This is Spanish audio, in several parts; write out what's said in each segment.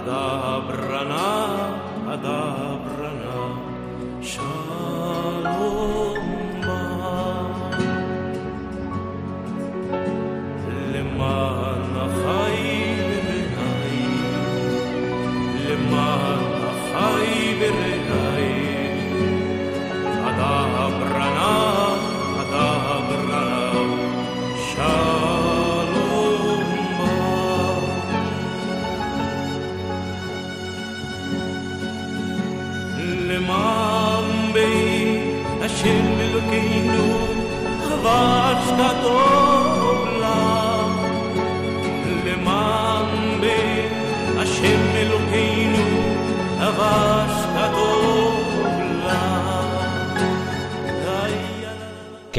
Adabrana, Adabrana.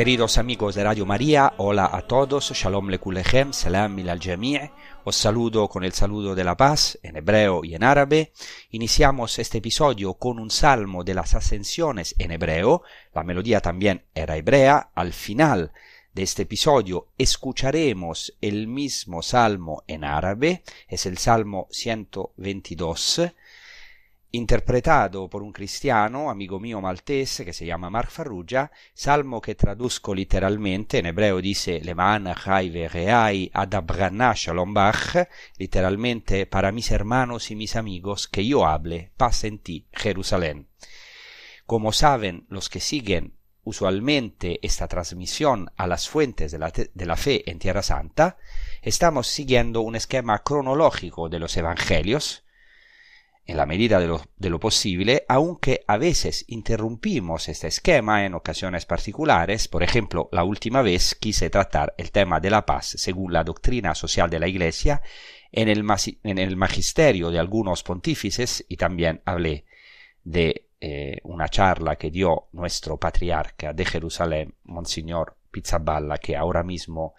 Queridos amigos de Radio María, hola a todos, Shalom Lekulechem, Salam al Jami', os saludo con el saludo de la paz en hebreo y en árabe. Iniciamos este episodio con un salmo de las ascensiones en hebreo, la melodía también era hebrea. Al final de este episodio escucharemos el mismo salmo en árabe, es el salmo 122 interpretado por un cristiano, amigo mío maltese, que se llama Mark Farrugia, salmo que traduzco literalmente, en hebreo dice Leman Chai Vereai Adabrana Shalom Bach, literalmente para mis hermanos y mis amigos, que yo hable, paz en ti, Jerusalén. Como saben los que siguen usualmente esta transmisión a las fuentes de la, de la fe en Tierra Santa, estamos siguiendo un esquema cronológico de los evangelios, en la medida de lo, posible, aunque a veces interrumpimos este esquema en ocasiones particulares. Por ejemplo, la última vez quise tratar el tema de la paz según la doctrina social de la Iglesia en el, en el magisterio de algunos pontífices y también hablé de eh, una charla que dio nuestro patriarca de Jerusalén, Monseñor Pizzaballa, que ahora mismo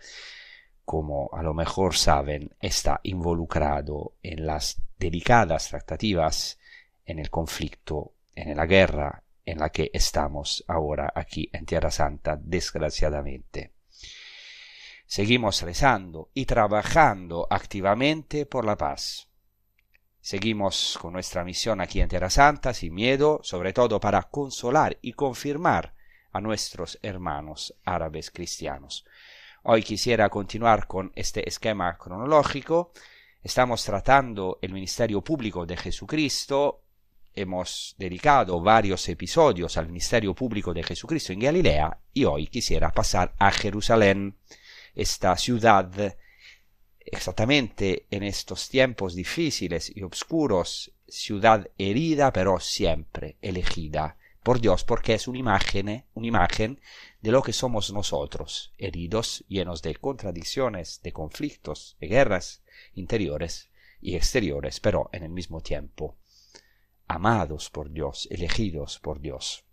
como a lo mejor saben, está involucrado en las delicadas tratativas en el conflicto, en la guerra en la que estamos ahora aquí en Tierra Santa, desgraciadamente. Seguimos rezando y trabajando activamente por la paz. Seguimos con nuestra misión aquí en Tierra Santa sin miedo, sobre todo para consolar y confirmar a nuestros hermanos árabes cristianos. Hoy quisiera continuar con este esquema cronológico. Estamos tratando el ministerio público de Jesucristo. Hemos dedicado varios episodios al ministerio público de Jesucristo en Galilea y hoy quisiera pasar a Jerusalén, esta ciudad exactamente en estos tiempos difíciles y oscuros, ciudad herida pero siempre elegida por Dios porque es una imagen, una imagen de lo que somos nosotros, heridos, llenos de contradicciones, de conflictos, de guerras interiores y exteriores, pero en el mismo tiempo amados por Dios, elegidos por Dios.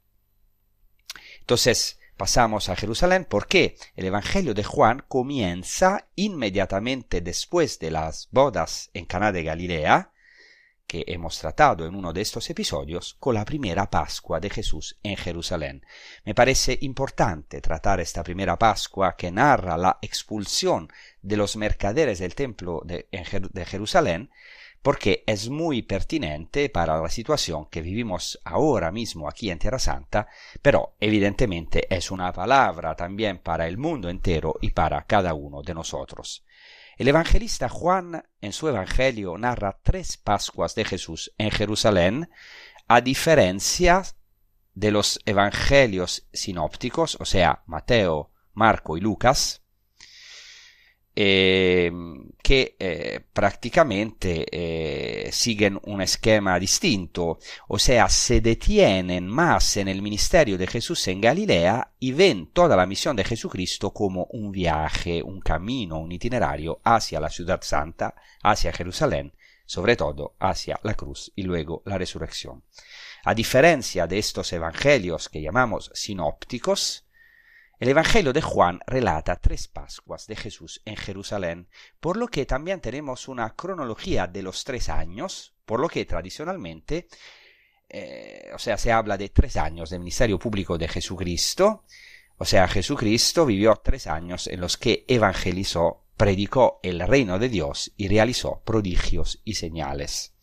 Entonces, pasamos a Jerusalén porque el Evangelio de Juan comienza inmediatamente después de las bodas en Caná de Galilea, que hemos tratado en uno de estos episodios con la primera Pascua de Jesús en Jerusalén. Me parece importante tratar esta primera Pascua que narra la expulsión de los mercaderes del templo de, Jerusalén porque es muy pertinente para la situación que vivimos ahora mismo aquí en Tierra Santa, pero evidentemente es una palabra también para el mundo entero y para cada uno de nosotros. El evangelista Juan en su evangelio narra tres Pascuas de Jesús en Jerusalén, a diferencia de los evangelios sinópticos, o sea, Mateo, Marco y Lucas, eh, che eh, prácticamente eh, siguen un esquema distinto, o sea, se detienen más en el ministerio de Jesús en Galilea y ven toda la misión de Jesucristo como un viaje, un camino, un itinerario hacia la ciudad santa, hacia Jerusalén, sobre todo hacia la cruz y luego la resurrección. A diferencia de estos evangelios que llamamos sinópticos, el Evangelio de Juan relata tres Pascuas de Jesús en Jerusalén, por lo que también tenemos una cronología de los tres años, por lo que tradicionalmente, eh, o sea, se habla de tres años del ministerio público de Jesucristo, o sea, Jesucristo vivió tres años en los que evangelizó, predicó el reino de Dios y realizó prodigios y señales.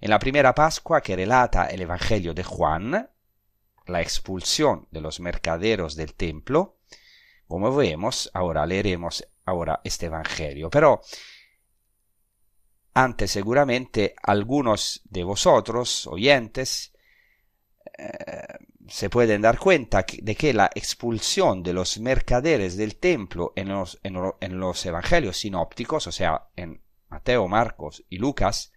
En la primera Pascua que relata el Evangelio de Juan, la expulsión de los mercaderos del templo, como vemos, ahora leeremos ahora este Evangelio. Pero antes seguramente algunos de vosotros, oyentes, eh, se pueden dar cuenta de que la expulsión de los mercaderes del templo en los, en los evangelios sinópticos, o sea, en Mateo, Marcos y Lucas,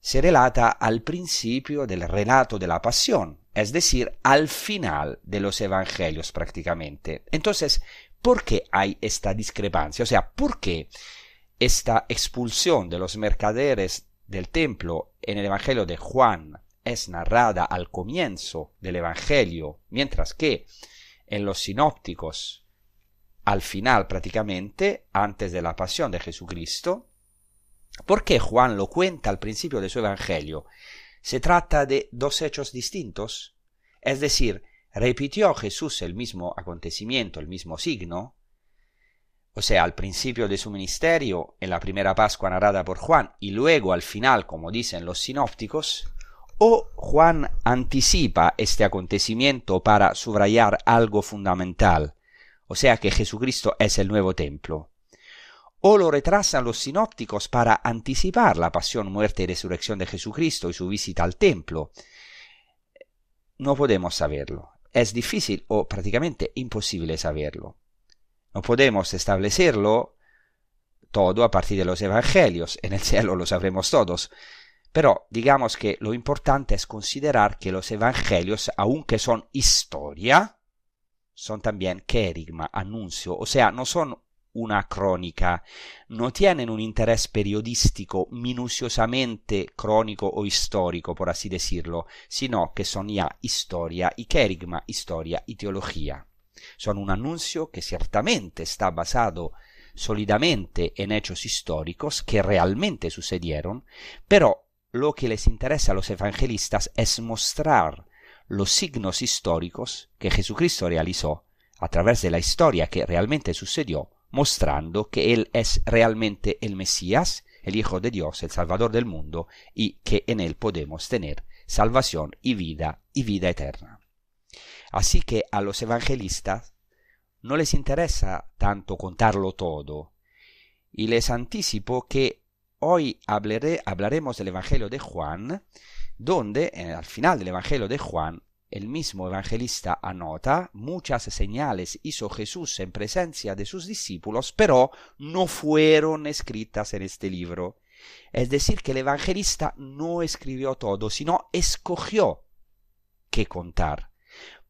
se relata al principio del relato de la pasión, es decir, al final de los evangelios prácticamente. Entonces, ¿por qué hay esta discrepancia? O sea, ¿por qué esta expulsión de los mercaderes del templo en el evangelio de Juan es narrada al comienzo del evangelio, mientras que en los sinópticos al final prácticamente, antes de la pasión de Jesucristo, ¿por qué Juan lo cuenta al principio de su evangelio. Se trata de dos hechos distintos, es decir, repitió Jesús el mismo acontecimiento, el mismo signo, o sea, al principio de su ministerio, en la primera Pascua narrada por Juan, y luego al final, como dicen los sinópticos, o Juan anticipa este acontecimiento para subrayar algo fundamental, o sea que Jesucristo es el nuevo templo o lo retrasan los sinópticos para anticipar la pasión, muerte y resurrección de Jesucristo y su visita al templo. No podemos saberlo. Es difícil o prácticamente imposible saberlo. No podemos establecerlo todo a partir de los evangelios. En el cielo lo sabremos todos. Pero digamos que lo importante es considerar que los evangelios, aunque son historia, son también querigma, anuncio, o sea, no son una crónica, no tienen un interés periodístico minuciosamente crónico o histórico, por así decirlo, sino que son ya historia y querigma, historia y teología. Son un anuncio que ciertamente está basado sólidamente en hechos históricos que realmente sucedieron, pero lo que les interesa a los evangelistas es mostrar los signos históricos que Jesucristo realizó a través de la historia que realmente sucedió mostrando que Él es realmente el Mesías, el Hijo de Dios, el Salvador del mundo, y que en Él podemos tener salvación y vida y vida eterna. Así que a los evangelistas no les interesa tanto contarlo todo, y les anticipo que hoy hablaremos del Evangelio de Juan, donde eh, al final del Evangelio de Juan el mismo evangelista anota, muchas señales hizo Jesús en presencia de sus discípulos, pero no fueron escritas en este libro. Es decir, que el evangelista no escribió todo, sino escogió qué contar,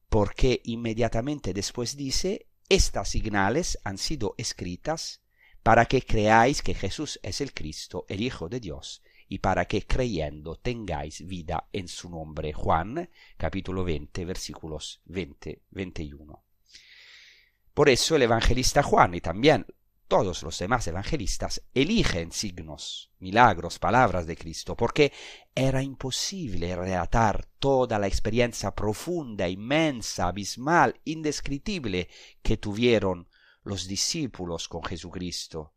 porque inmediatamente después dice, estas señales han sido escritas para que creáis que Jesús es el Cristo, el Hijo de Dios, y para que creyendo tengáis vida en su nombre. Juan capítulo 20 versículos 20-21. Por eso el evangelista Juan y también todos los demás evangelistas eligen signos, milagros, palabras de Cristo, porque era imposible relatar toda la experiencia profunda, inmensa, abismal, indescriptible que tuvieron los discípulos con Jesucristo.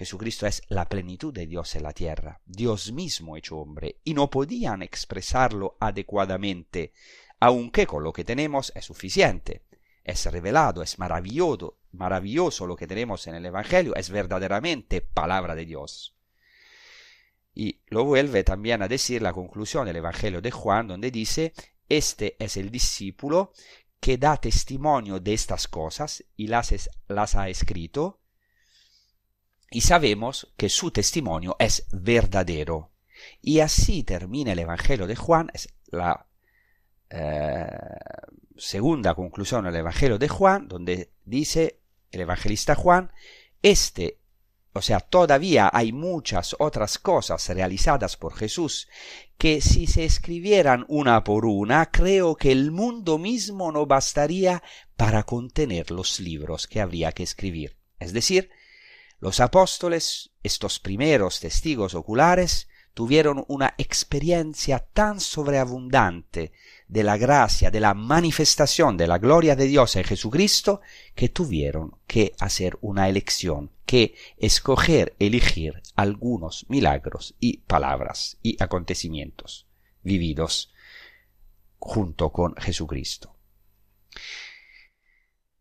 Jesucristo es la plenitud de Dios en la tierra, Dios mismo hecho hombre, y no podían expresarlo adecuadamente, aunque con lo que tenemos es suficiente. Es revelado, es maravilloso, maravilloso lo que tenemos en el Evangelio, es verdaderamente palabra de Dios. Y lo vuelve también a decir la conclusión del Evangelio de Juan, donde dice, este es el discípulo que da testimonio de estas cosas y las, las ha escrito, y sabemos que su testimonio es verdadero. Y así termina el Evangelio de Juan, es la eh, segunda conclusión del Evangelio de Juan, donde dice el evangelista Juan, este, o sea, todavía hay muchas otras cosas realizadas por Jesús que si se escribieran una por una, creo que el mundo mismo no bastaría para contener los libros que habría que escribir. Es decir, los apóstoles, estos primeros testigos oculares, tuvieron una experiencia tan sobreabundante de la gracia, de la manifestación de la gloria de Dios en Jesucristo, que tuvieron que hacer una elección, que escoger, elegir algunos milagros y palabras y acontecimientos vividos junto con Jesucristo.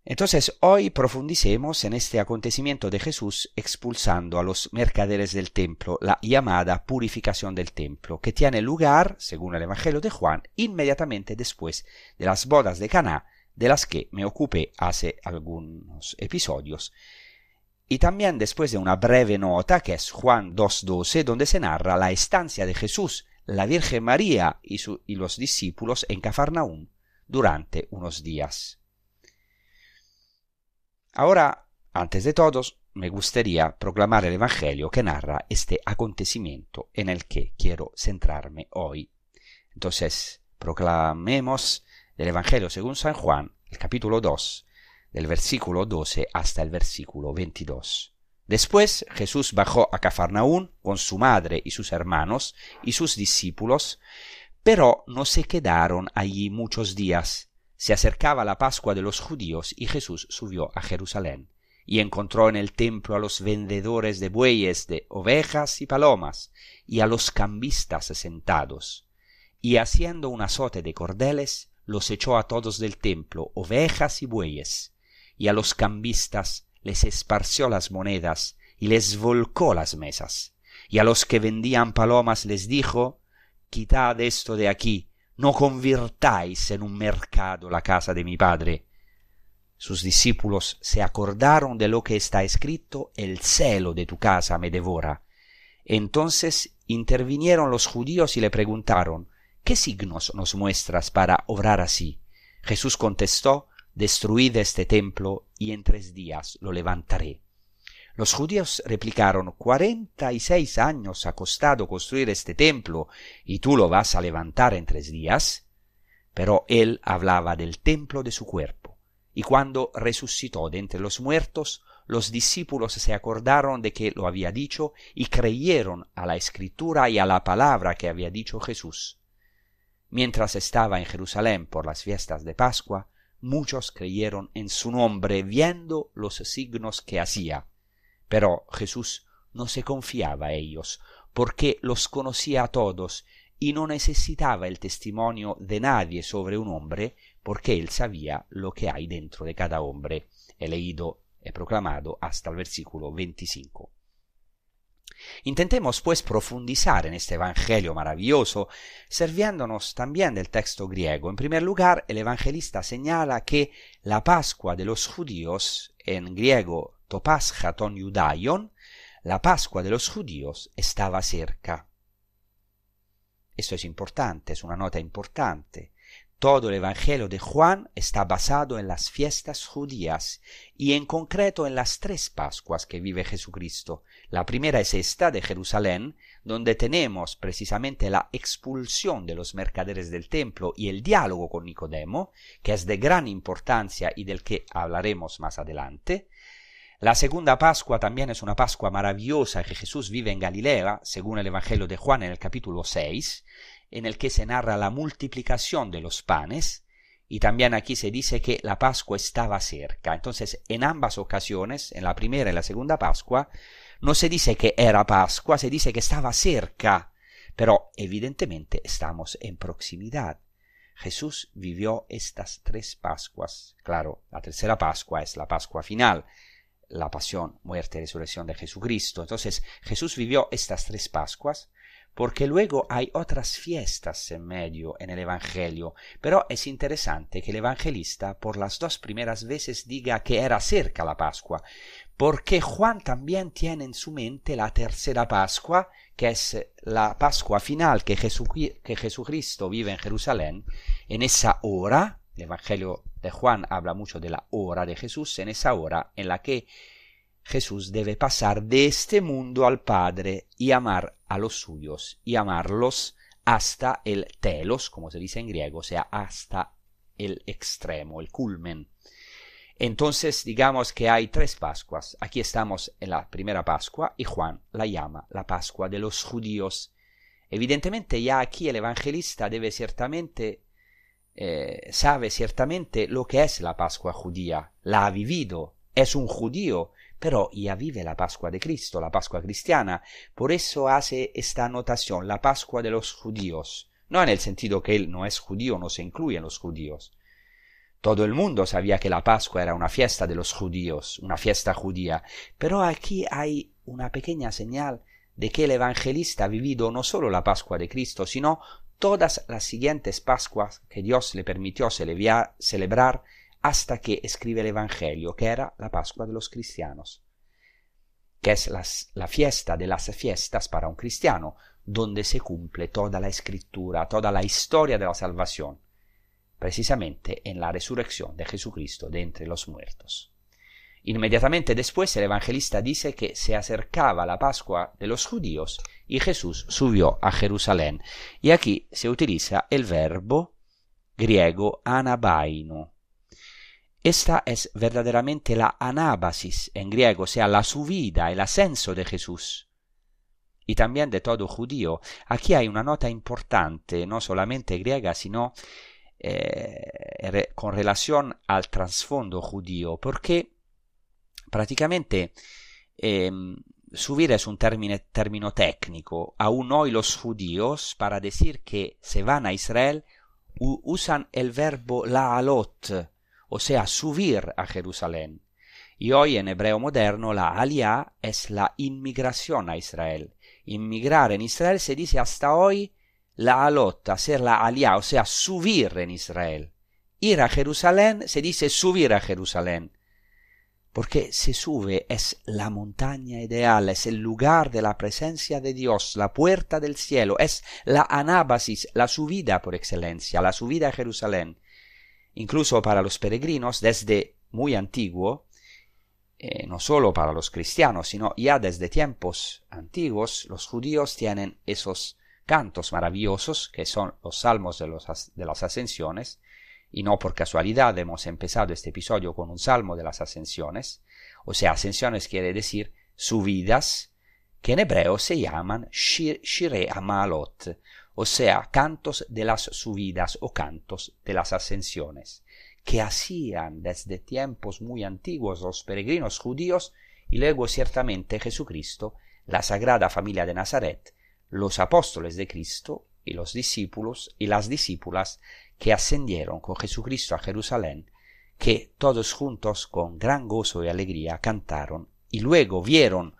Entonces hoy profundicemos en este acontecimiento de Jesús expulsando a los mercaderes del templo, la llamada purificación del templo, que tiene lugar, según el Evangelio de Juan, inmediatamente después de las bodas de Caná, de las que me ocupé hace algunos episodios, y también después de una breve nota que es Juan 2.12, donde se narra la estancia de Jesús, la Virgen María y, los discípulos en Cafarnaún durante unos días. Ahora, antes de todos, me gustaría proclamar el Evangelio que narra este acontecimiento en el que quiero centrarme hoy. Entonces, proclamemos el Evangelio según San Juan, el capítulo 2, del versículo 12 hasta el versículo 22. Después Jesús bajó a Cafarnaún con su madre y sus hermanos y sus discípulos, pero no se quedaron allí muchos días, se acercaba la Pascua de los judíos y Jesús subió a Jerusalén y encontró en el templo a los vendedores de bueyes, de ovejas y palomas, y a los cambistas sentados. Y haciendo un azote de cordeles, los echó a todos del templo, ovejas y bueyes, y a los cambistas les esparció las monedas y les volcó las mesas. Y a los que vendían palomas les dijo, Quitad esto de aquí, no convirtáis en un mercado la casa de mi Padre. Sus discípulos se acordaron de lo que está escrito, el celo de tu casa me devora. Entonces intervinieron los judíos y le preguntaron, ¿qué signos nos muestras para obrar así? Jesús contestó, destruid este templo y en tres días lo levantaré. Los judíos replicaron, cuarenta y seis años ha costado construir este templo, y tú lo vas a levantar en tres días. Pero él hablaba del templo de su cuerpo, y cuando resucitó de entre los muertos, los discípulos se acordaron de que lo había dicho y creyeron a la escritura y a la palabra que había dicho Jesús. Mientras estaba en Jerusalén por las fiestas de Pascua, muchos creyeron en su nombre viendo los signos que hacía pero Jesús no se confiaba a ellos, porque los conocía a todos y no necesitaba el testimonio de nadie sobre un hombre, porque él sabía lo que hay dentro de cada hombre. He leído, he proclamado hasta el versículo 25. Intentemos pues profundizar en este Evangelio maravilloso, sirviéndonos también del texto griego. En primer lugar, el evangelista señala que la Pascua de los judíos, en griego La Pascua de los judíos estaba cerca. Esto es importante, es una nota importante. Todo el Evangelio de Juan está basado en las fiestas judías y en concreto en las tres Pascuas que vive Jesucristo. La primera es esta de Jerusalén, donde tenemos precisamente la expulsión de los mercaderes del templo y el diálogo con Nicodemo, que es de gran importancia y del que hablaremos más adelante. La segunda Pascua también es una Pascua maravillosa que Jesús vive en Galilea, según el Evangelio de Juan en el capítulo 6, en el que se narra la multiplicación de los panes, y también aquí se dice que la Pascua estaba cerca. Entonces, en ambas ocasiones, en la primera y la segunda Pascua, no se dice que era Pascua, se dice que estaba cerca, pero evidentemente estamos en proximidad. Jesús vivió estas tres Pascuas. Claro, la tercera Pascua es la Pascua final, la pasión, muerte y resurrección de Jesucristo. Entonces Jesús vivió estas tres Pascuas porque luego hay otras fiestas en medio en el Evangelio, pero es interesante que el evangelista por las dos primeras veces diga que era cerca la Pascua, porque Juan también tiene en su mente la tercera Pascua, que es la Pascua final que, Jesucristo vive en Jerusalén, en esa hora, el Evangelio de Juan habla mucho de la hora de Jesús, en esa hora en la que Jesús debe pasar de este mundo al Padre y amar a los suyos y amarlos hasta el telos, como se dice en griego, o sea, hasta el extremo, el culmen. Entonces, digamos que hay tres Pascuas. Aquí estamos en la primera Pascua y Juan la llama la Pascua de los judíos. Evidentemente, ya aquí el evangelista debe ciertamente, eh, sabe ciertamente lo que es la Pascua judía, la ha vivido, es un judío, pero ya vive la Pascua de Cristo, la Pascua cristiana. Por eso hace esta anotación, la Pascua de los judíos. No en el sentido que él no es judío, no se incluye en los judíos. Todo el mundo sabía que la Pascua era una fiesta de los judíos, una fiesta judía, pero aquí hay una pequeña señal de que el evangelista ha vivido no solo la Pascua de Cristo, sino todas las siguientes Pascuas que Dios le permitió celebrar hasta que escribe el Evangelio, que era la Pascua de los cristianos, que es la fiesta de las fiestas para un cristiano, donde se cumple toda la escritura, toda la historia de la salvación, precisamente en la resurrección de Jesucristo de entre los muertos. Inmediatamente después el evangelista dice que se acercaba la Pascua de los judíos y Jesús subió a Jerusalén. Y aquí se utiliza el verbo griego anabaino, esta es verdaderamente la anábasis en griego, o sea, la subida, el ascenso de Jesús. Y también de todo judío. Aquí hay una nota importante, no solamente griega, sino eh, con relación al trasfondo judío, porque prácticamente em, subir es un término, técnico. Aún hoy los judíos, para decir que se van a Israel, usan el verbo laalot, o sea, subir a Jerusalén. Y hoy en hebreo moderno la alia es la inmigración a Israel. Inmigrar en Israel se dice hasta hoy la alot, hacer la alia, o sea, subir en Israel. Ir a Jerusalén se dice subir a Jerusalén. Porque se sube es la montaña ideal, es el lugar de la presencia de Dios, la puerta del cielo, es la anábasis, la subida por excelencia, la subida a Jerusalén. Incluso para los peregrinos desde muy antiguo, eh, no solo para los cristianos, sino ya desde tiempos antiguos, los judíos tienen esos cantos maravillosos que son los salmos de, los, de las ascensiones, y no por casualidad hemos empezado este episodio con un salmo de las ascensiones, o sea, ascensiones quiere decir subidas, que en hebreo se llaman shir, shire amalot, o sea, cantos de las subidas o cantos de las ascensiones, que hacían desde tiempos muy antiguos los peregrinos judíos y luego ciertamente Jesucristo, la Sagrada Familia de Nazaret, los apóstoles de Cristo y los discípulos y las discípulas que ascendieron con Jesucristo a Jerusalén, que todos juntos con gran gozo y alegría cantaron y luego vieron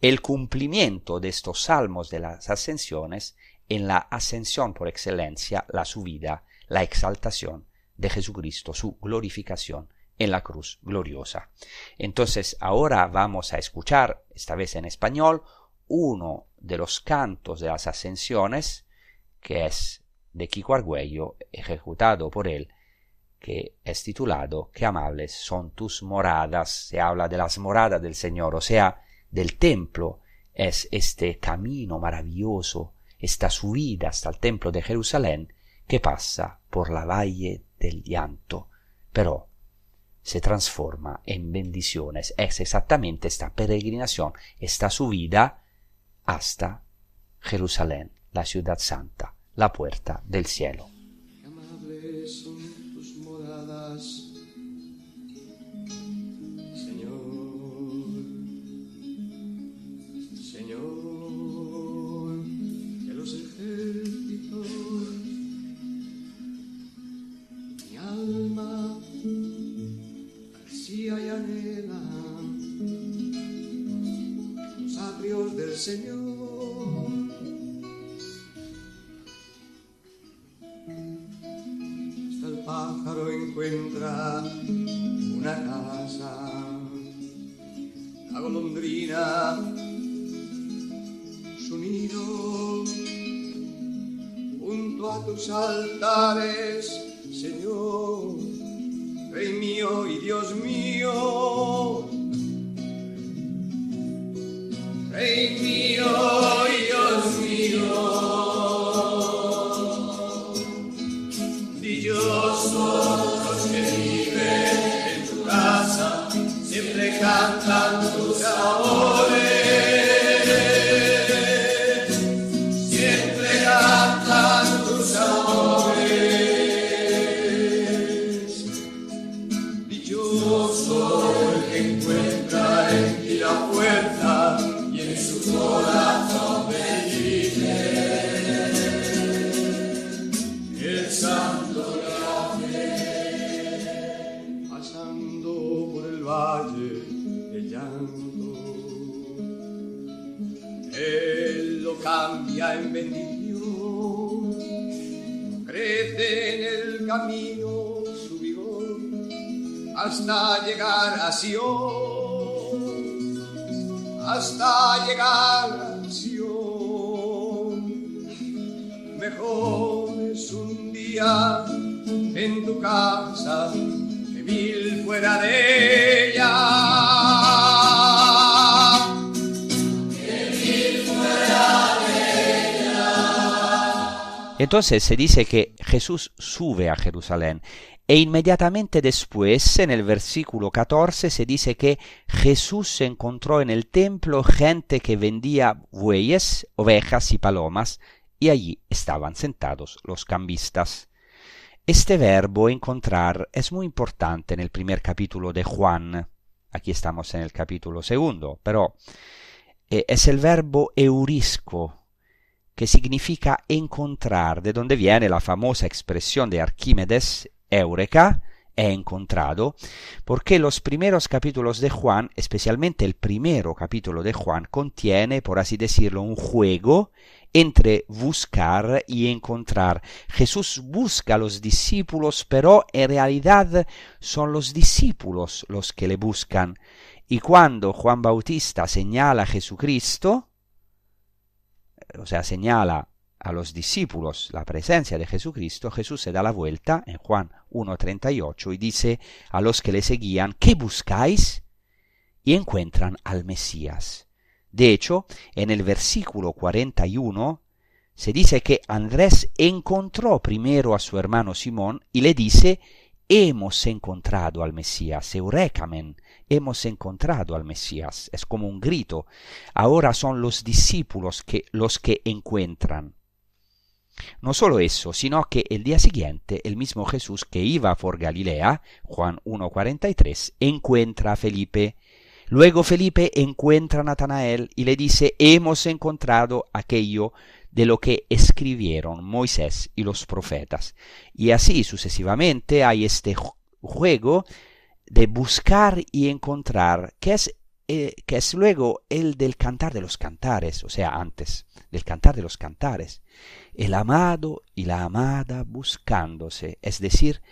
el cumplimiento de estos salmos de las ascensiones en la ascensión por excelencia, la subida, la exaltación de Jesucristo, su glorificación en la cruz gloriosa. Entonces ahora vamos a escuchar, esta vez en español, uno de los cantos de las ascensiones, que es de Kiko Argüello, ejecutado por él, que es titulado Qué amables son tus moradas. Se habla de las moradas del Señor, o sea, del templo. Es este camino maravilloso esta subida hasta el templo de Jerusalén que pasa por la valle del llanto, pero se transforma en bendiciones. Es exactamente esta peregrinación, esta subida hasta Jerusalén, la ciudad santa, la puerta del cielo. Mío. y Dios Entonces se dice que Jesús sube a Jerusalén e inmediatamente después, en el versículo 14, se dice que Jesús encontró en el templo gente que vendía bueyes, ovejas y palomas, y allí estaban sentados los cambistas. Este verbo encontrar es muy importante en el primer capítulo de Juan. Aquí estamos en el capítulo segundo, pero eh, es el verbo eurisco, que significa encontrar, de donde viene la famosa expresión de Arquímedes, Eureka, he encontrado, porque los primeros capítulos de Juan, especialmente el primero capítulo de Juan, contiene, por así decirlo, un juego entre buscar y encontrar. Jesús busca a los discípulos, pero en realidad son los discípulos los que le buscan. Y cuando Juan Bautista señala a Jesucristo, o sea, señala a los discípulos la presencia de Jesucristo, Jesús se da la vuelta en Juan 1.38 y dice a los que le seguían, ¿qué buscáis? Y encuentran al Mesías. De hecho, en el versículo 41 se dice que Andrés encontró primero a su hermano Simón y le dice, hemos encontrado al Mesías, Eurekamen, hemos encontrado al Mesías. Es como un grito. Ahora son los discípulos que, los que encuentran. No solo eso, sino que el día siguiente el mismo Jesús que iba por Galilea, Juan 1.43, encuentra a Felipe. Luego Felipe encuentra a Natanael y le dice, hemos encontrado aquello de lo que escribieron Moisés y los profetas. Y así sucesivamente hay este juego de buscar y encontrar, que es, eh, que es luego el del cantar de los cantares, o sea, antes del cantar de los cantares. El amado y la amada buscándose, es decir,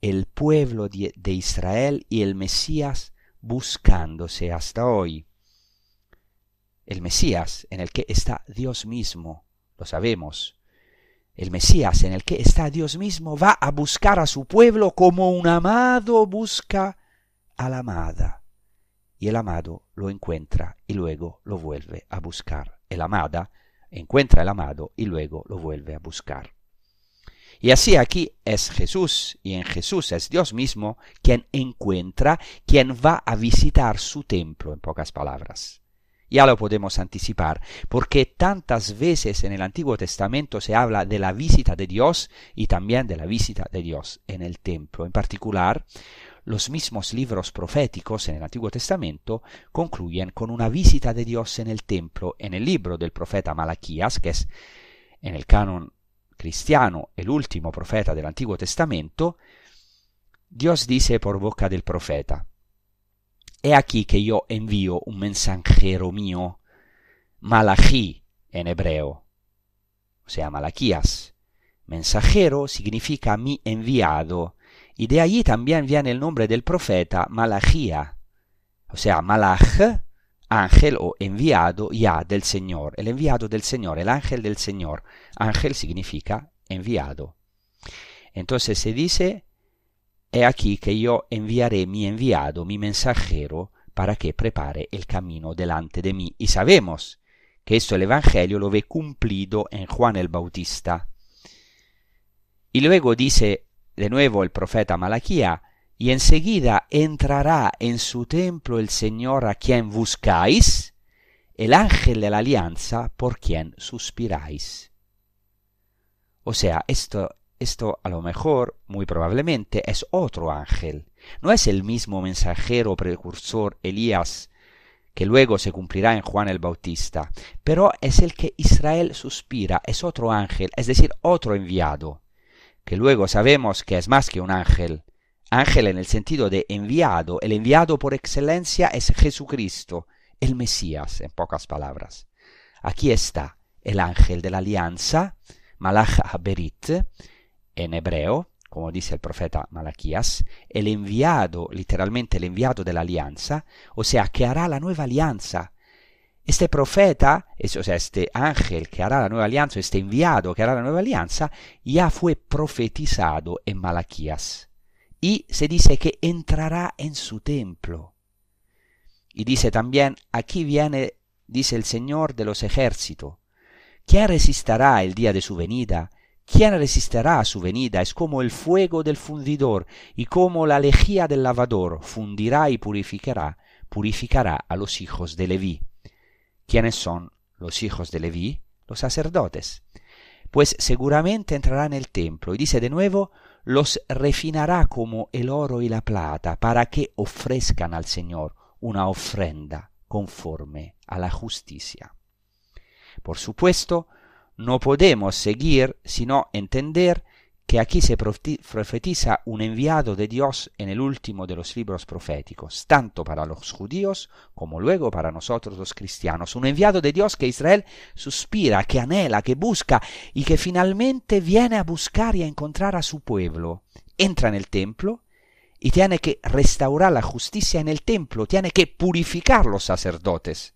el pueblo de, de Israel y el Mesías buscándose hasta hoy. El Mesías en el que está Dios mismo, lo sabemos. El Mesías en el que está Dios mismo va a buscar a su pueblo como un amado busca a la amada. Y el amado lo encuentra y luego lo vuelve a buscar. El amada encuentra el amado y luego lo vuelve a buscar. Y así aquí es Jesús, y en Jesús es Dios mismo quien encuentra, quien va a visitar su templo, en pocas palabras. Ya lo podemos anticipar, porque tantas veces en el Antiguo Testamento se habla de la visita de Dios y también de la visita de Dios en el templo. En particular, los mismos libros proféticos en el Antiguo Testamento concluyen con una visita de Dios en el templo en el libro del profeta Malaquías, que es en el canon cristiano el último profeta del Antiguo Testamento, Dios dice por boca del profeta, He aquí que yo envío un mensajero mío, Malachi en hebreo, o sea, Malaquías. Mensajero significa mi enviado, y de allí también viene el nombre del profeta Malachía, o sea, Malach, ángel o enviado ya del Señor, el enviado del Señor, el ángel del Señor. Ángel significa enviado. Entonces se dice, he aquí que yo enviaré mi enviado, mi mensajero, para que prepare el camino delante de mí. Y sabemos que esto el Evangelio lo ve cumplido en Juan el Bautista. Y luego dice de nuevo el profeta Malaquía, y enseguida entrará en su templo el Señor a quien buscáis, el ángel de la alianza por quien suspiráis. O sea, esto, esto a lo mejor, muy probablemente, es otro ángel. No es el mismo mensajero precursor Elías que luego se cumplirá en Juan el Bautista, pero es el que Israel suspira, es otro ángel, es decir, otro enviado, que luego sabemos que es más que un ángel. Ángel en el sentido de enviado, el enviado por excelencia es Jesucristo, el Mesías, en pocas palabras. Aquí está el ángel de la alianza, Malach Haberit, en hebreo, como dice el profeta Malaquías, el enviado, literalmente el enviado de la alianza, o sea, que hará la nueva alianza. Este profeta, o sea, este ángel que hará la nueva alianza, este enviado que hará la nueva alianza, ya fue profetizado en Malaquías. Y se dice que entrará en su templo. Y dice también, aquí viene, dice el Señor de los ejércitos, ¿quién resistirá el día de su venida? ¿Quién resistirá a su venida? Es como el fuego del fundidor y como la lejía del lavador, fundirá y purificará, purificará a los hijos de Leví. ¿Quiénes son los hijos de Leví? Los sacerdotes. Pues seguramente entrará en el templo y dice de nuevo, los refinará como el oro y la plata para que ofrezcan al Señor una ofrenda conforme a la justicia. Por supuesto, no podemos seguir sino entender que aquí se profetiza un enviado de Dios en el último de los libros proféticos, tanto para los judíos como luego para nosotros los cristianos. Un enviado de Dios que Israel suspira, que anhela, que busca y que finalmente viene a buscar y a encontrar a su pueblo. Entra en el templo y tiene que restaurar la justicia en el templo, tiene que purificar los sacerdotes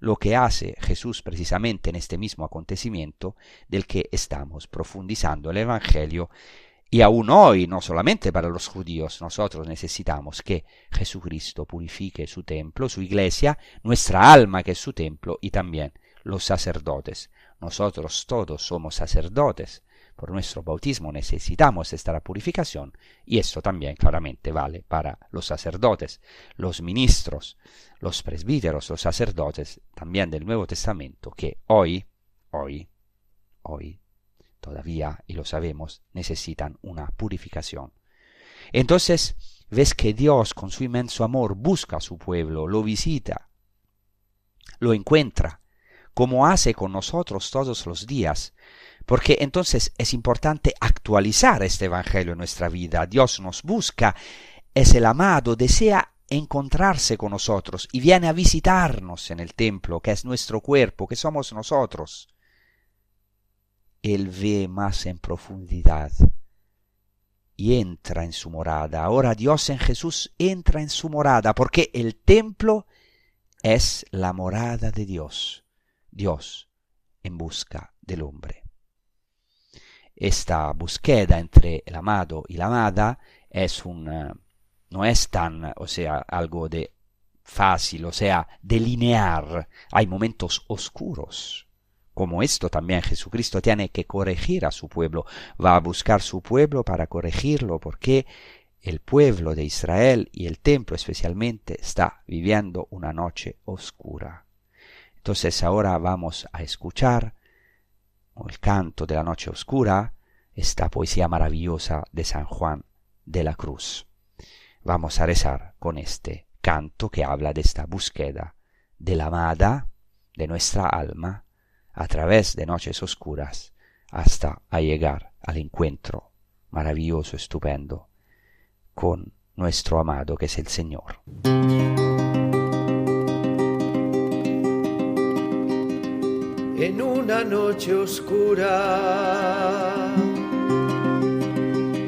lo que hace Jesús precisamente en este mismo acontecimiento del que estamos profundizando el Evangelio. Y aún hoy, no solamente para los judíos, nosotros necesitamos que Jesucristo purifique su templo, su iglesia, nuestra alma que es su templo y también los sacerdotes. Nosotros todos somos sacerdotes. Por nuestro bautismo necesitamos esta purificación y esto también claramente vale para los sacerdotes, los ministros, los presbíteros, los sacerdotes también del Nuevo Testamento que hoy, hoy, hoy, todavía, y lo sabemos, necesitan una purificación. Entonces, ves que Dios con su inmenso amor busca a su pueblo, lo visita, lo encuentra, como hace con nosotros todos los días, porque entonces es importante actualizar este Evangelio en nuestra vida. Dios nos busca, es el amado, desea encontrarse con nosotros y viene a visitarnos en el templo, que es nuestro cuerpo, que somos nosotros. Él ve más en profundidad y entra en su morada. Ahora Dios en Jesús entra en su morada, porque el templo es la morada de Dios. Dios en busca del hombre esta búsqueda entre el amado y la amada es un, eh, no es tan, o sea, algo de fácil, o sea, delinear. Hay momentos oscuros. Como esto también Jesucristo tiene que corregir a su pueblo, va a buscar su pueblo para corregirlo, porque el pueblo de Israel y el templo especialmente está viviendo una noche oscura. Entonces ahora vamos a escuchar el canto de la noche oscura, esta poesía maravillosa de San Juan de la Cruz. Vamos a rezar con este canto que habla de esta búsqueda de la amada de nuestra alma a través de noches oscuras hasta a llegar al encuentro maravilloso, estupendo con nuestro amado que es el Señor. En una noche oscura,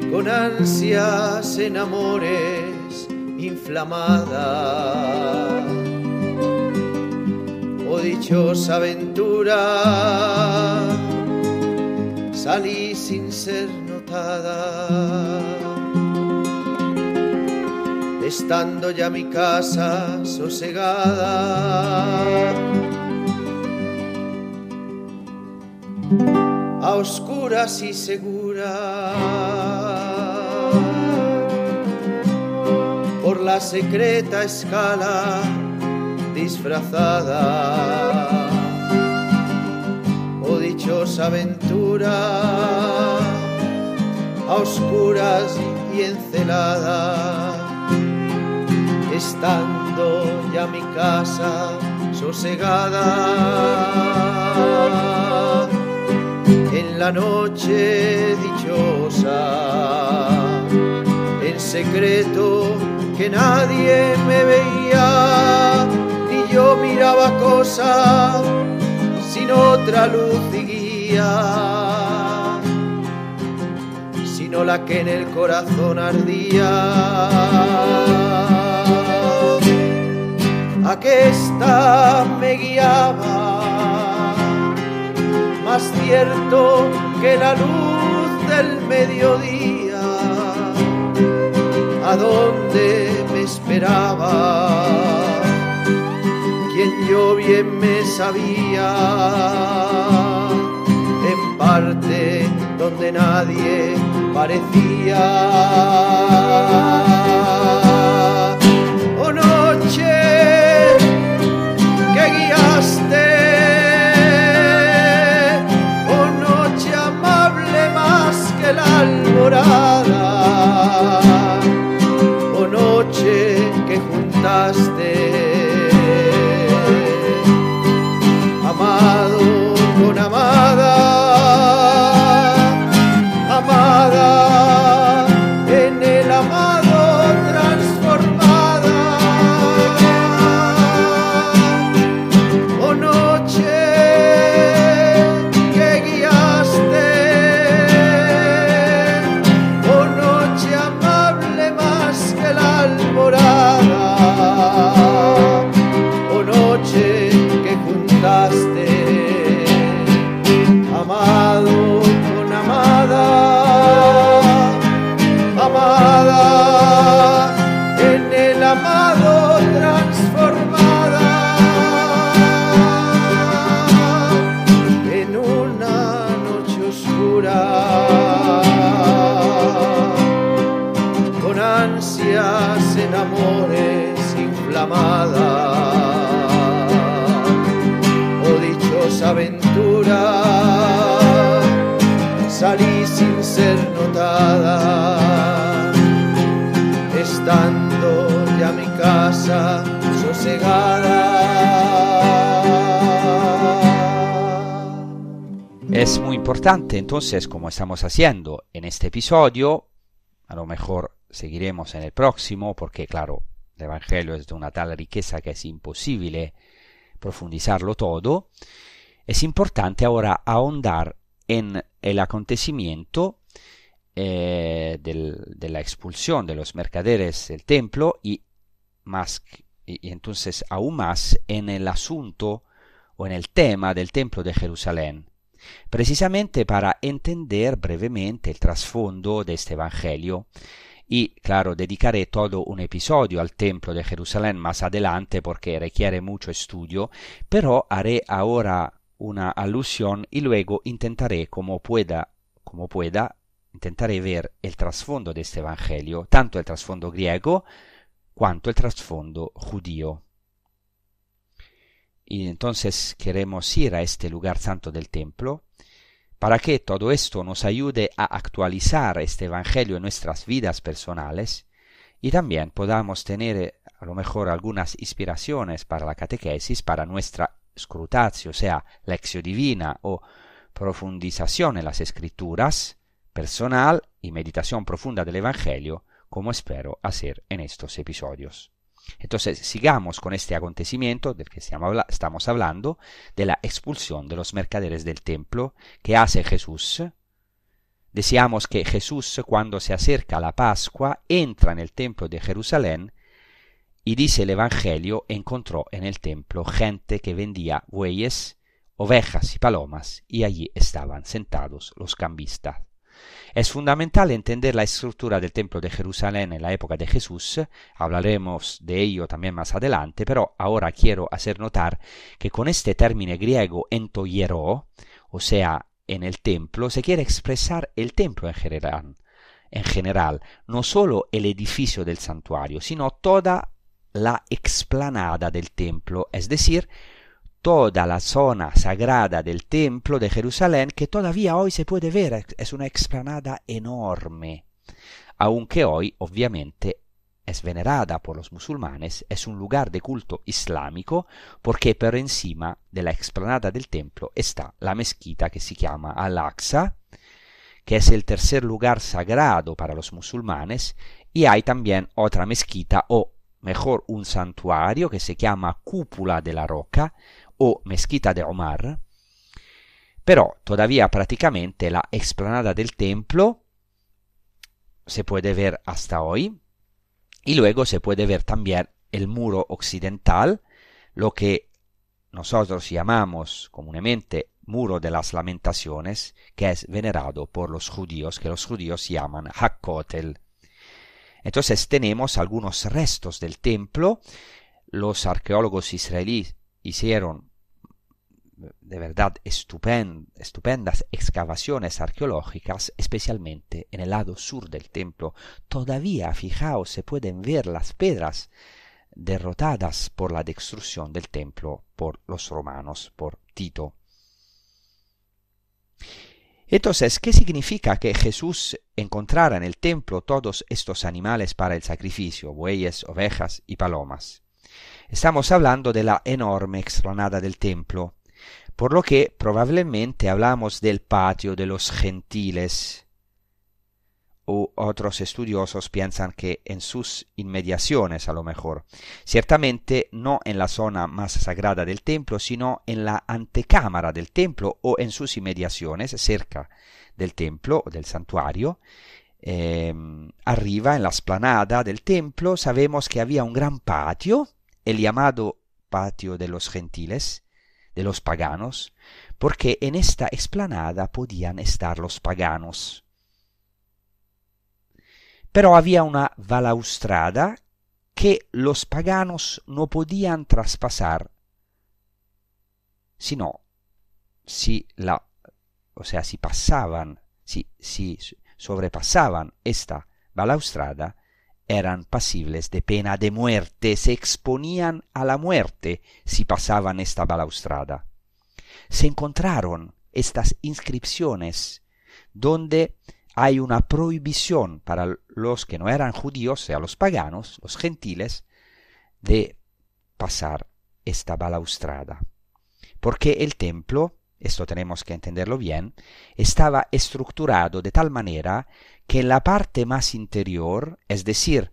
con ansias en amores inflamada. Oh dichosa aventura, salí sin ser notada. Estando ya mi casa sosegada a oscuras y segura por la secreta escala disfrazada. Oh dichosa aventura, a oscuras y encelada, estando ya mi casa sosegada en la noche dichosa, en secreto que nadie me veía, ni yo miraba cosa sin otra luz y guía, sino la que en el corazón ardía. Aquesta me guiaba más cierto que la luz del mediodía, a donde me esperaba, quien yo bien me sabía, en parte donde nadie parecía. La alborada, o noche que juntaste, importante entonces, como estamos haciendo en este episodio, a lo mejor seguiremos en el próximo, porque claro, el Evangelio es de una tal riqueza que es imposible profundizarlo todo, es importante ahora ahondar en el acontecimiento eh, de la expulsión de los mercaderes del templo y más y entonces aún más en el asunto o en el tema del templo de Jerusalén precisamente para entender brevemente el trasfondo de este Evangelio. Y claro, dedicaré todo un episodio al Templo de Jerusalén más adelante porque requiere mucho estudio, pero haré ahora una alusión y luego intentaré como pueda, como pueda, intentaré ver el trasfondo de este Evangelio, tanto el trasfondo griego cuanto el trasfondo judío. Y entonces queremos ir a este lugar santo del templo para que todo esto nos ayude a actualizar este Evangelio en nuestras vidas personales y también podamos tener eh, a lo mejor algunas inspiraciones para la catequesis, para nuestra scrutatio, o sea, lección divina o profundización en las escrituras, personal y meditación profunda del Evangelio, como espero hacer en estos episodios. Entonces, sigamos con este acontecimiento del que estamos hablando, de la expulsión de los mercaderes del templo que hace Jesús. Decíamos que Jesús, cuando se acerca a la Pascua, entra en el templo de Jerusalén y dice el Evangelio, encontró en el templo gente que vendía bueyes, ovejas y palomas, y allí estaban sentados los cambistas. Es fundamental entender la estructura del templo de Jerusalén en la época de Jesús, hablaremos de ello también más adelante, pero ahora quiero hacer notar que con este término griego entoyero, o sea, en el templo, se quiere expresar el templo en general, en general, no solo el edificio del santuario, sino toda la explanada del templo, es decir, toda la zona sagrada del templo de Jerusalén que todavía hoy se puede ver, es una explanada enorme, aunque hoy obviamente es venerada por los musulmanes, es un lugar de culto islámico porque por encima de la explanada del templo está la mezquita que se llama Al-Aqsa, que es el tercer lugar sagrado para los musulmanes, y hay también otra mezquita o mejor un santuario que se llama Cúpula de la Roca o Mezquita de Omar, pero todavía prácticamente la explanada del templo se puede ver hasta hoy y luego se puede ver también el muro occidental, lo que nosotros llamamos comúnmente muro de las lamentaciones, que es venerado por los judíos, que los judíos llaman Hakkotel. Entonces tenemos algunos restos del templo. Los arqueólogos israelíes hicieron de verdad estupendas excavaciones arqueológicas, especialmente en el lado sur del templo. Todavía, fijaos, se pueden ver las piedras derrotadas por la destrucción del templo por los romanos, por Tito. Entonces, ¿qué significa que Jesús encontrara en el templo todos estos animales para el sacrificio, bueyes, ovejas y palomas? Estamos hablando de la enorme explanada del templo, por lo que probablemente hablamos del patio de los gentiles, otros estudiosos piensan que en sus inmediaciones a lo mejor. Ciertamente no en la zona más sagrada del templo, sino en la antecámara del templo o en sus inmediaciones, cerca del templo o del santuario. Em, arriba, en la esplanada del templo, sabemos que había un gran patio, el llamado patio de los gentiles, de los paganos, porque en esta explanada podían estar los paganos. Pero había una balaustrada que los paganos no podían traspasar, sino si la, o sea, si pasaban, si, si sobrepasaban esta balaustrada, eran pasibles de pena de muerte, se exponían a la muerte si pasaban esta balaustrada. Se encontraron estas inscripciones donde hay una prohibición para los que no eran judíos, sea, los paganos, los gentiles, de pasar esta balaustrada. Porque el templo, esto tenemos que entenderlo bien, estaba estructurado de tal manera que la parte más interior, es decir,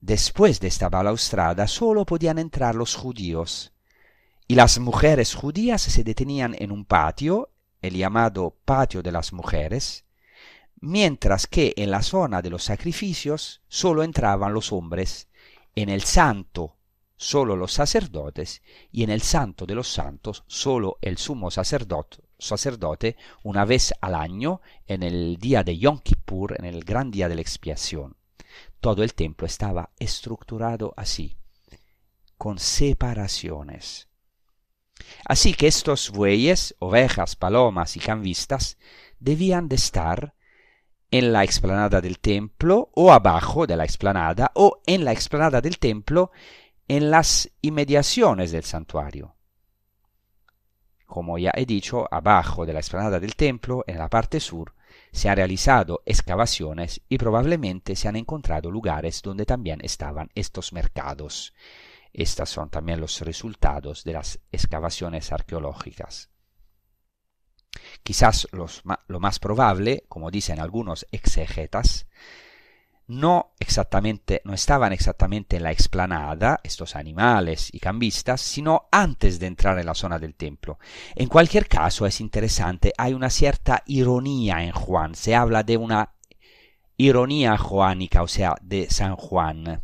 después de esta balaustrada, solo podían entrar los judíos, y las mujeres judías se detenían en un patio, el llamado patio de las mujeres, mientras que en la zona de los sacrificios solo entraban los hombres, en el santo solo los sacerdotes y en el santo de los santos solo el sumo sacerdote, sacerdote una vez al año en el día de Yom Kippur, en el gran día de la expiación. Todo el templo estaba estructurado así, con separaciones. Así que estos bueyes, ovejas, palomas y canvistas debían de estar en la explanada del templo o abajo de la explanada o en la explanada del templo en las inmediaciones del santuario. Como ya he dicho, abajo de la explanada del templo, en la parte sur, se han realizado excavaciones y probablemente se han encontrado lugares donde también estaban estos mercados. Estos son también los resultados de las excavaciones arqueológicas. Quizás lo más probable, como dicen algunos exegetas, no exactamente, no estaban exactamente en la explanada, estos animales y cambistas, sino antes de entrar en la zona del templo. En cualquier caso es interesante, hay una cierta ironía en Juan, se habla de una ironía juánica, o sea, de San Juan.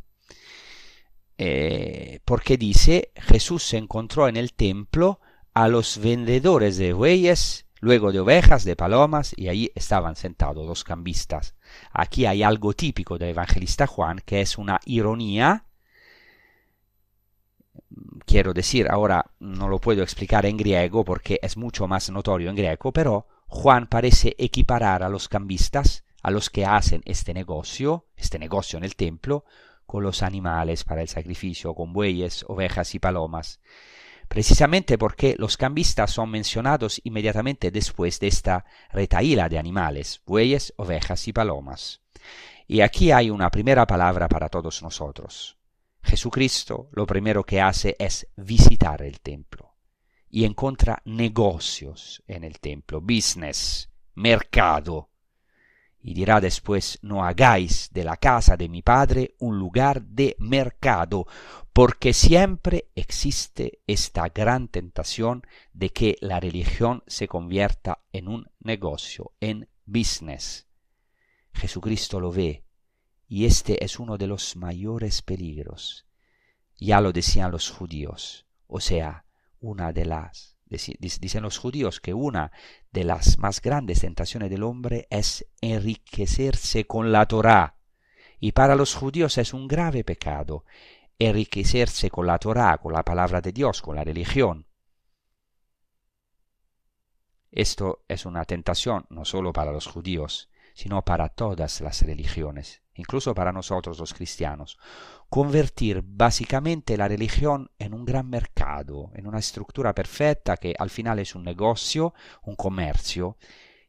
Eh, porque dice, Jesús se encontró en el templo a los vendedores de bueyes, luego de ovejas, de palomas, y ahí estaban sentados los cambistas. Aquí hay algo típico del evangelista Juan, que es una ironía. Quiero decir, ahora no lo puedo explicar en griego porque es mucho más notorio en griego, pero Juan parece equiparar a los cambistas, a los que hacen este negocio, este negocio en el templo, con los animales para el sacrificio, con bueyes, ovejas y palomas, precisamente porque los cambistas son mencionados inmediatamente después de esta retaíla de animales, bueyes, ovejas y palomas. Y aquí hay una primera palabra para todos nosotros. Jesucristo lo primero que hace es visitar el templo y encuentra negocios en el templo, business, mercado, y dirá después, no hagáis de la casa de mi Padre un lugar de mercado, porque siempre existe esta gran tentación de que la religión se convierta en un negocio, en business. Jesucristo lo ve, y este es uno de los mayores peligros. Ya lo decían los judíos, o sea, una de las Dicen los judíos que una de las más grandes tentaciones del hombre es enriquecerse con la Torá. Y para los judíos es un grave pecado enriquecerse con la Torá, con la palabra de Dios, con la religión. Esto es una tentación no solo para los judíos, sino para todas las religiones, incluso para nosotros los cristianos convertir básicamente la religión en un gran mercado, en una estructura perfecta que al final es un negocio, un comercio,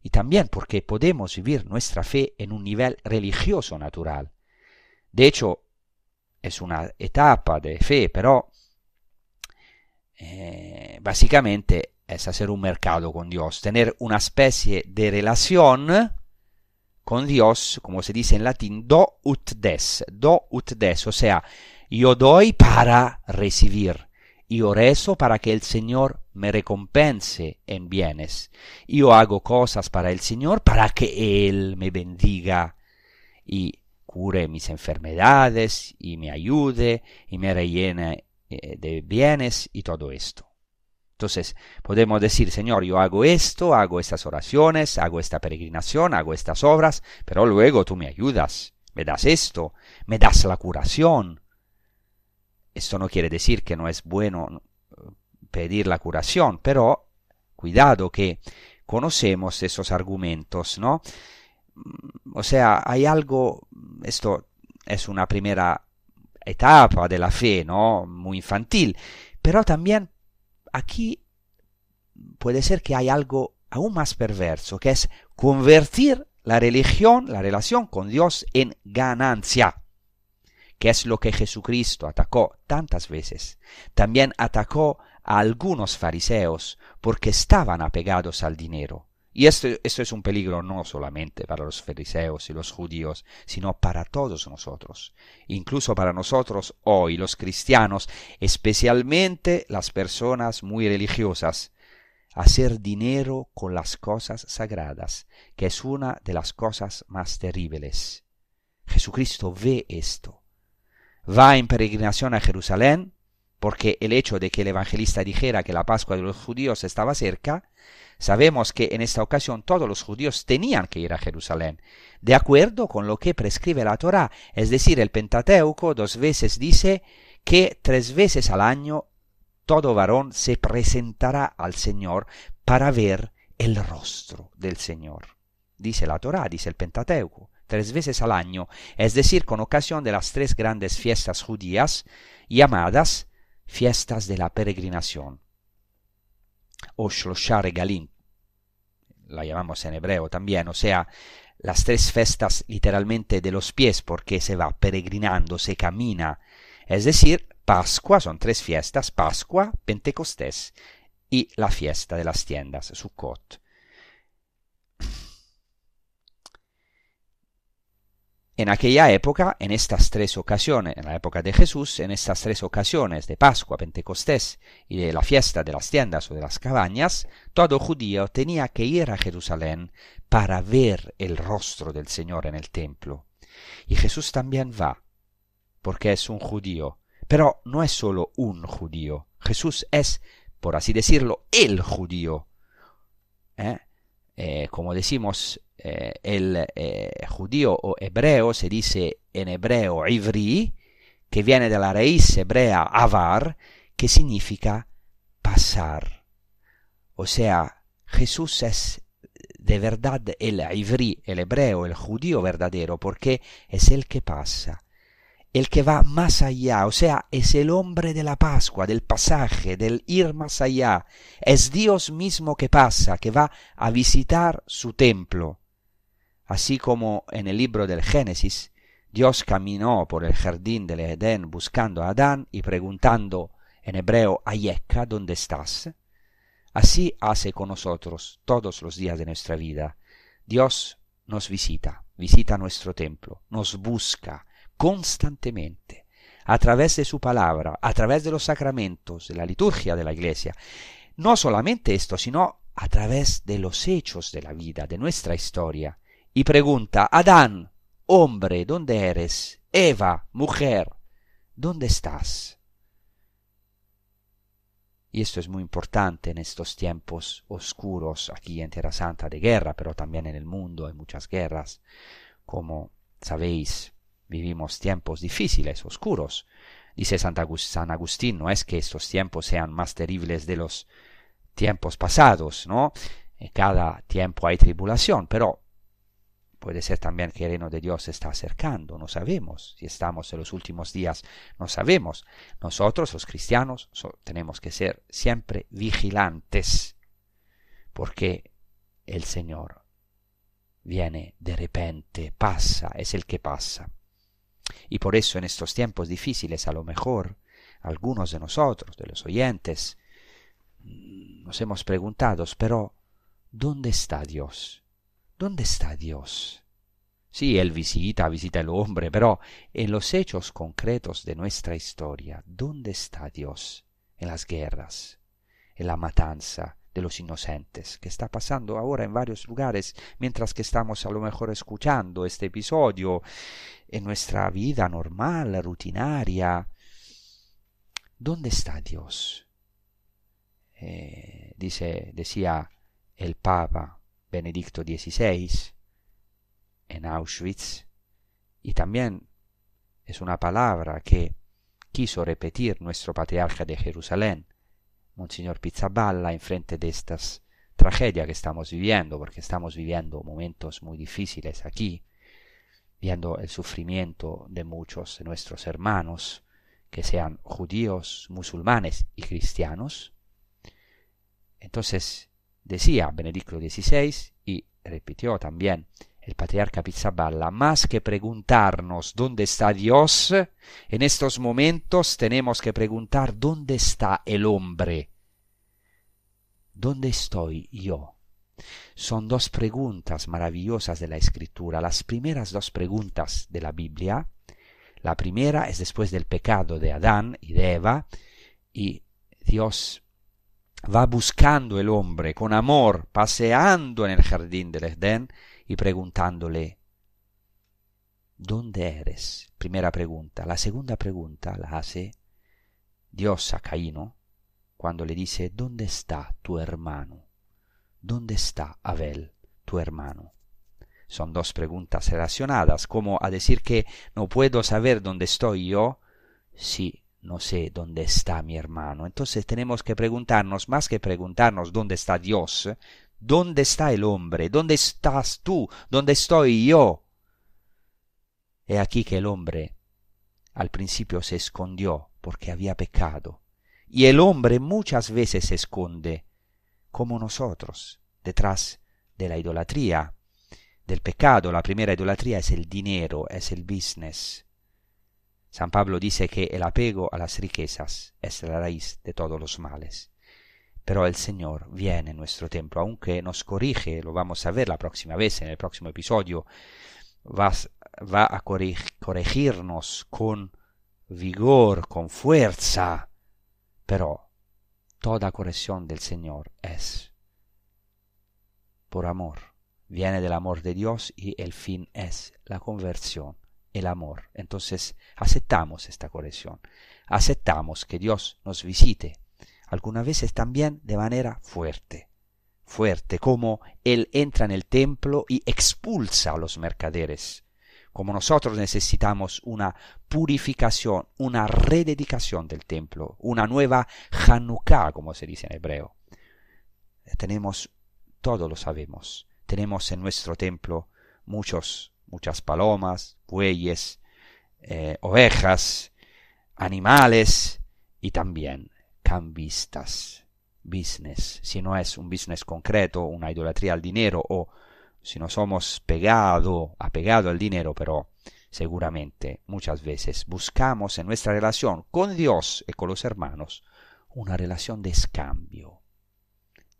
y también porque podemos vivir nuestra fe en un nivel religioso natural. De hecho, es una etapa de fe, pero eh, básicamente es hacer un mercado con Dios, tener una especie de relación con Dios, como se dice en latín, do ut des, do ut des, o sea, yo doy para recibir, yo rezo para que el Señor me recompense en bienes, yo hago cosas para el Señor para que Él me bendiga y cure mis enfermedades y me ayude y me rellene eh, de bienes y todo esto. Entonces podemos decir, Señor, yo hago esto, hago estas oraciones, hago esta peregrinación, hago estas obras, pero luego tú me ayudas, me das esto, me das la curación. Esto no quiere decir que no es bueno pedir la curación, pero cuidado que conocemos esos argumentos, ¿no? O sea, hay algo, esto es una primera etapa de la fe, ¿no? Muy infantil, pero también aquí puede ser que hay algo aún más perverso, que es convertir la religión, la relación con Dios en ganancia, que es lo que Jesucristo atacó tantas veces. También atacó a algunos fariseos porque estaban apegados al dinero. Y esto, esto, es un peligro no solamente para los fariseos y los judíos, sino para todos nosotros, incluso para nosotros hoy, los cristianos, especialmente las personas muy religiosas, hacer dinero con las cosas sagradas, que es una de las cosas más terribles. Jesucristo ve esto. Va en peregrinación a Jerusalén, porque el hecho de que el evangelista dijera que la Pascua de los judíos estaba cerca, Sabemos que en esta ocasión todos los judíos tenían que ir a Jerusalén, de acuerdo con lo que prescribe la Torá, es decir, el Pentateuco dos veces dice que tres veces al año todo varón se presentará al Señor para ver el rostro del Señor. Dice la Torá, dice el Pentateuco, tres veces al año, es decir, con ocasión de las tres grandes fiestas judías llamadas fiestas de la peregrinación o Shloshar Regalim, la llamamos en hebreo también, o sea, las tres festas literalmente de los pies, porque se va peregrinando, se camina. Es decir, Pascua, son tres fiestas, Pascua, Pentecostés y la fiesta de las tiendas, Sukkot. En aquella época, en estas tres ocasiones, en la época de Jesús, en estas tres ocasiones de Pascua, Pentecostés y de la fiesta de las tiendas o de las cabañas, todo judío tenía que ir a Jerusalén para ver el rostro del Señor en el templo. Y Jesús también va, porque es un judío, pero no es solo un judío, Jesús es, por así decirlo, el judío. ¿Eh? Eh, como decimos, eh, el judío o hebreo se dice en hebreo ivri, que viene de la raíz hebrea avar, que significa pasar. O sea, Jesús es de verdad el ivri, el hebreo, el judío verdadero, porque es el que pasa el que va más allá, o sea, es el hombre de la Pascua, del pasaje, del ir más allá. Es Dios mismo que pasa, que va a visitar su templo. Así como en el libro del Génesis, Dios caminó por el jardín del Edén buscando a Adán y preguntando en hebreo, Ayeka, ¿dónde estás? Así hace con nosotros todos los días de nuestra vida. Dios nos visita, visita nuestro templo, nos busca, constantemente, a través de su palabra, a través de los sacramentos, de la liturgia de la iglesia. No solamente esto, sino a través de los hechos de la vida, de nuestra historia. Y pregunta, Adán, hombre, ¿dónde eres? Eva, mujer, ¿dónde estás? Y esto es muy importante en estos tiempos oscuros aquí en Tierra Santa de guerra, pero también en el mundo hay muchas guerras, como sabéis. Vivimos tiempos difíciles, oscuros. Dice San Agustín, no es que estos tiempos sean más terribles de los tiempos pasados, ¿no? En cada tiempo hay tribulación, pero puede ser también que el reino de Dios se está acercando, no sabemos si estamos en los últimos días, no sabemos. Nosotros, los cristianos, tenemos que ser siempre vigilantes, porque el Señor viene de repente, pasa, es el que pasa. Y por eso en estos tiempos difíciles a lo mejor algunos de nosotros, de los oyentes, nos hemos preguntado, pero ¿dónde está Dios? ¿Dónde está Dios? Sí, Él visita, visita el hombre, pero en los hechos concretos de nuestra historia, ¿dónde está Dios? En las guerras, en la matanza de los inocentes, que está pasando ahora en varios lugares, mientras que estamos a lo mejor escuchando este episodio en nuestra vida normal, rutinaria. ¿Dónde está Dios? Eh, dice, decía el Papa Benedicto XVI en Auschwitz, y también es una palabra que quiso repetir nuestro patriarca de Jerusalén, Monseñor Pizzaballa, en frente de estas tragedias que estamos viviendo, porque estamos viviendo momentos muy difíciles aquí, viendo el sufrimiento de muchos de nuestros hermanos, que sean judíos, musulmanes y cristianos. Entonces decía Benedicto XVI y repitió también el patriarca Pizzaballa, más que preguntarnos dónde está Dios, en estos momentos tenemos que preguntar dónde está el hombre. ¿Dónde estoy yo? Son dos preguntas maravillosas de la escritura, las primeras dos preguntas de la Biblia. La primera es después del pecado de Adán y de Eva, y Dios va buscando el hombre con amor, paseando en el jardín del Edén y preguntándole, ¿dónde eres? Primera pregunta. La segunda pregunta la hace Dios a Caíno cuando le dice, ¿dónde está tu hermano? ¿Dónde está Abel, tu hermano? Son dos preguntas relacionadas, como a decir que no puedo saber dónde estoy yo si no sé dónde está mi hermano. Entonces tenemos que preguntarnos, más que preguntarnos dónde está Dios, dónde está el hombre, dónde estás tú, dónde estoy yo. He aquí que el hombre al principio se escondió porque había pecado, y el hombre muchas veces se esconde como nosotros, detrás de la idolatría, del pecado. La primera idolatría es el dinero, es el business. San Pablo dice que el apego a las riquezas es la raíz de todos los males. Pero el Señor viene en nuestro templo, aunque nos corrige, lo vamos a ver la próxima vez en el próximo episodio, vas va a corregirnos con vigor, con fuerza, pero toda corrección del Señor es por amor. Viene del amor de Dios y el fin es la conversión, el amor. Entonces aceptamos esta corrección, aceptamos que Dios nos visite, algunas veces también de manera fuerte, fuerte, como Él entra en el templo y expulsa a los mercaderes, como nosotros necesitamos una purificación, una rededicación del templo, una nueva Hanukkah, como se dice en hebreo. Tenemos, todo lo sabemos, tenemos en nuestro templo muchos, muchas palomas, bueyes, eh, ovejas, animales y también cambistas, business, si no es un business concreto, una idolatría al dinero o si no somos pegado, apegado al dinero, pero seguramente muchas veces buscamos en nuestra relación con Dios y con los hermanos una relación de escambio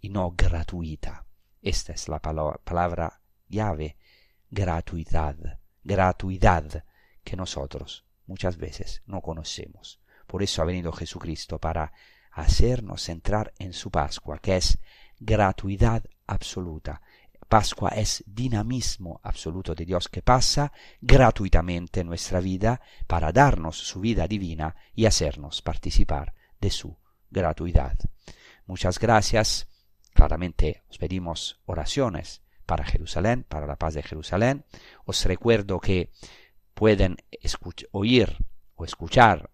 y no gratuita. Esta es la palabra llave, gratuidad, gratuidad que nosotros muchas veces no conocemos. Por eso ha venido Jesucristo para hacernos entrar en su Pascua, que es gratuidad absoluta. Pascua es dinamismo absoluto de Dios que pasa gratuitamente en nuestra vida para darnos su vida divina y hacernos participar de su gratuidad. Muchas gracias. Claramente os pedimos oraciones para Jerusalén, para la paz de Jerusalén. Os recuerdo que pueden oír o escuchar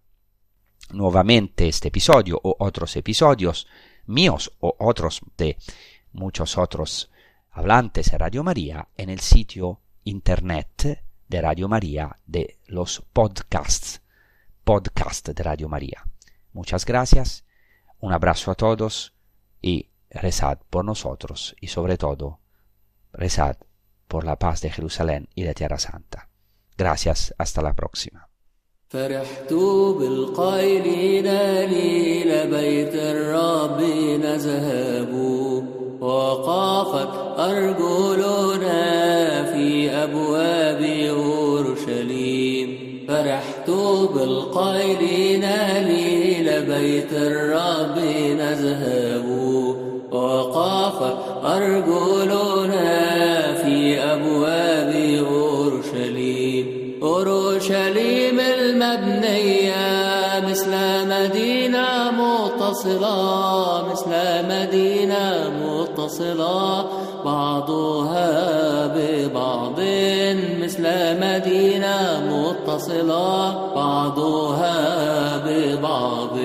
nuevamente este episodio o otros episodios míos o otros de muchos otros hablantes de Radio María en el sitio internet de Radio María de los podcasts, podcast de Radio María. Muchas gracias, un abrazo a todos y rezad por nosotros y sobre todo rezad por la paz de Jerusalén y de Tierra Santa. Gracias, hasta la próxima. فرحت بالقائلين لي لبيت الرب نذهب. وقافت أرجلنا في أبواب أورشليم. فرحت بالقائلين لي لبيت الرب نذهب. وقافت أرجلنا في أبواب أورشليم. أورشليم المبنية مثل مدينة متصلة مثل مدينة متصلة. بعضها ببعض مثل مدينة متصلة. بعضها ببعض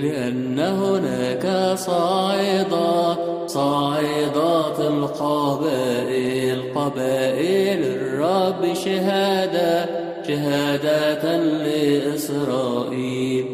لأن هناك صاعدة صاعدات القبائل قبائل الرب شهادة. شهادة لإسرائيل.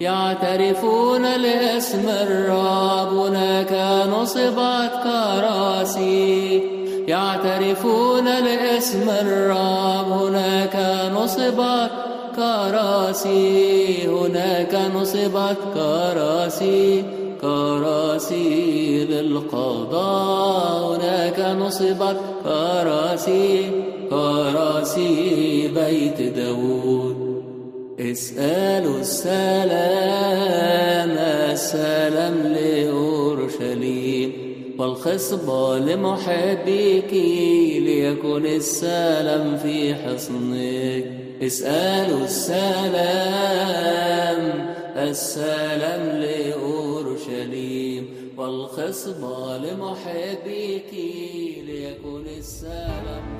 يعترفون لاسم الرب هناك نصبت كراسي. يعترفون لاسم الرب هناك نصبت كراسي. هناك نصبت كراسي كراسي للقضاء. هناك نصبت كراسي. كراسي بيت داود. اسألوا السلام السلام لأورشليم. والخصبة لمحبيك ليكن السلام في حصنك. اسألوا السلام السلام لأورشليم. والخصبة لمحبيك ليكن السلام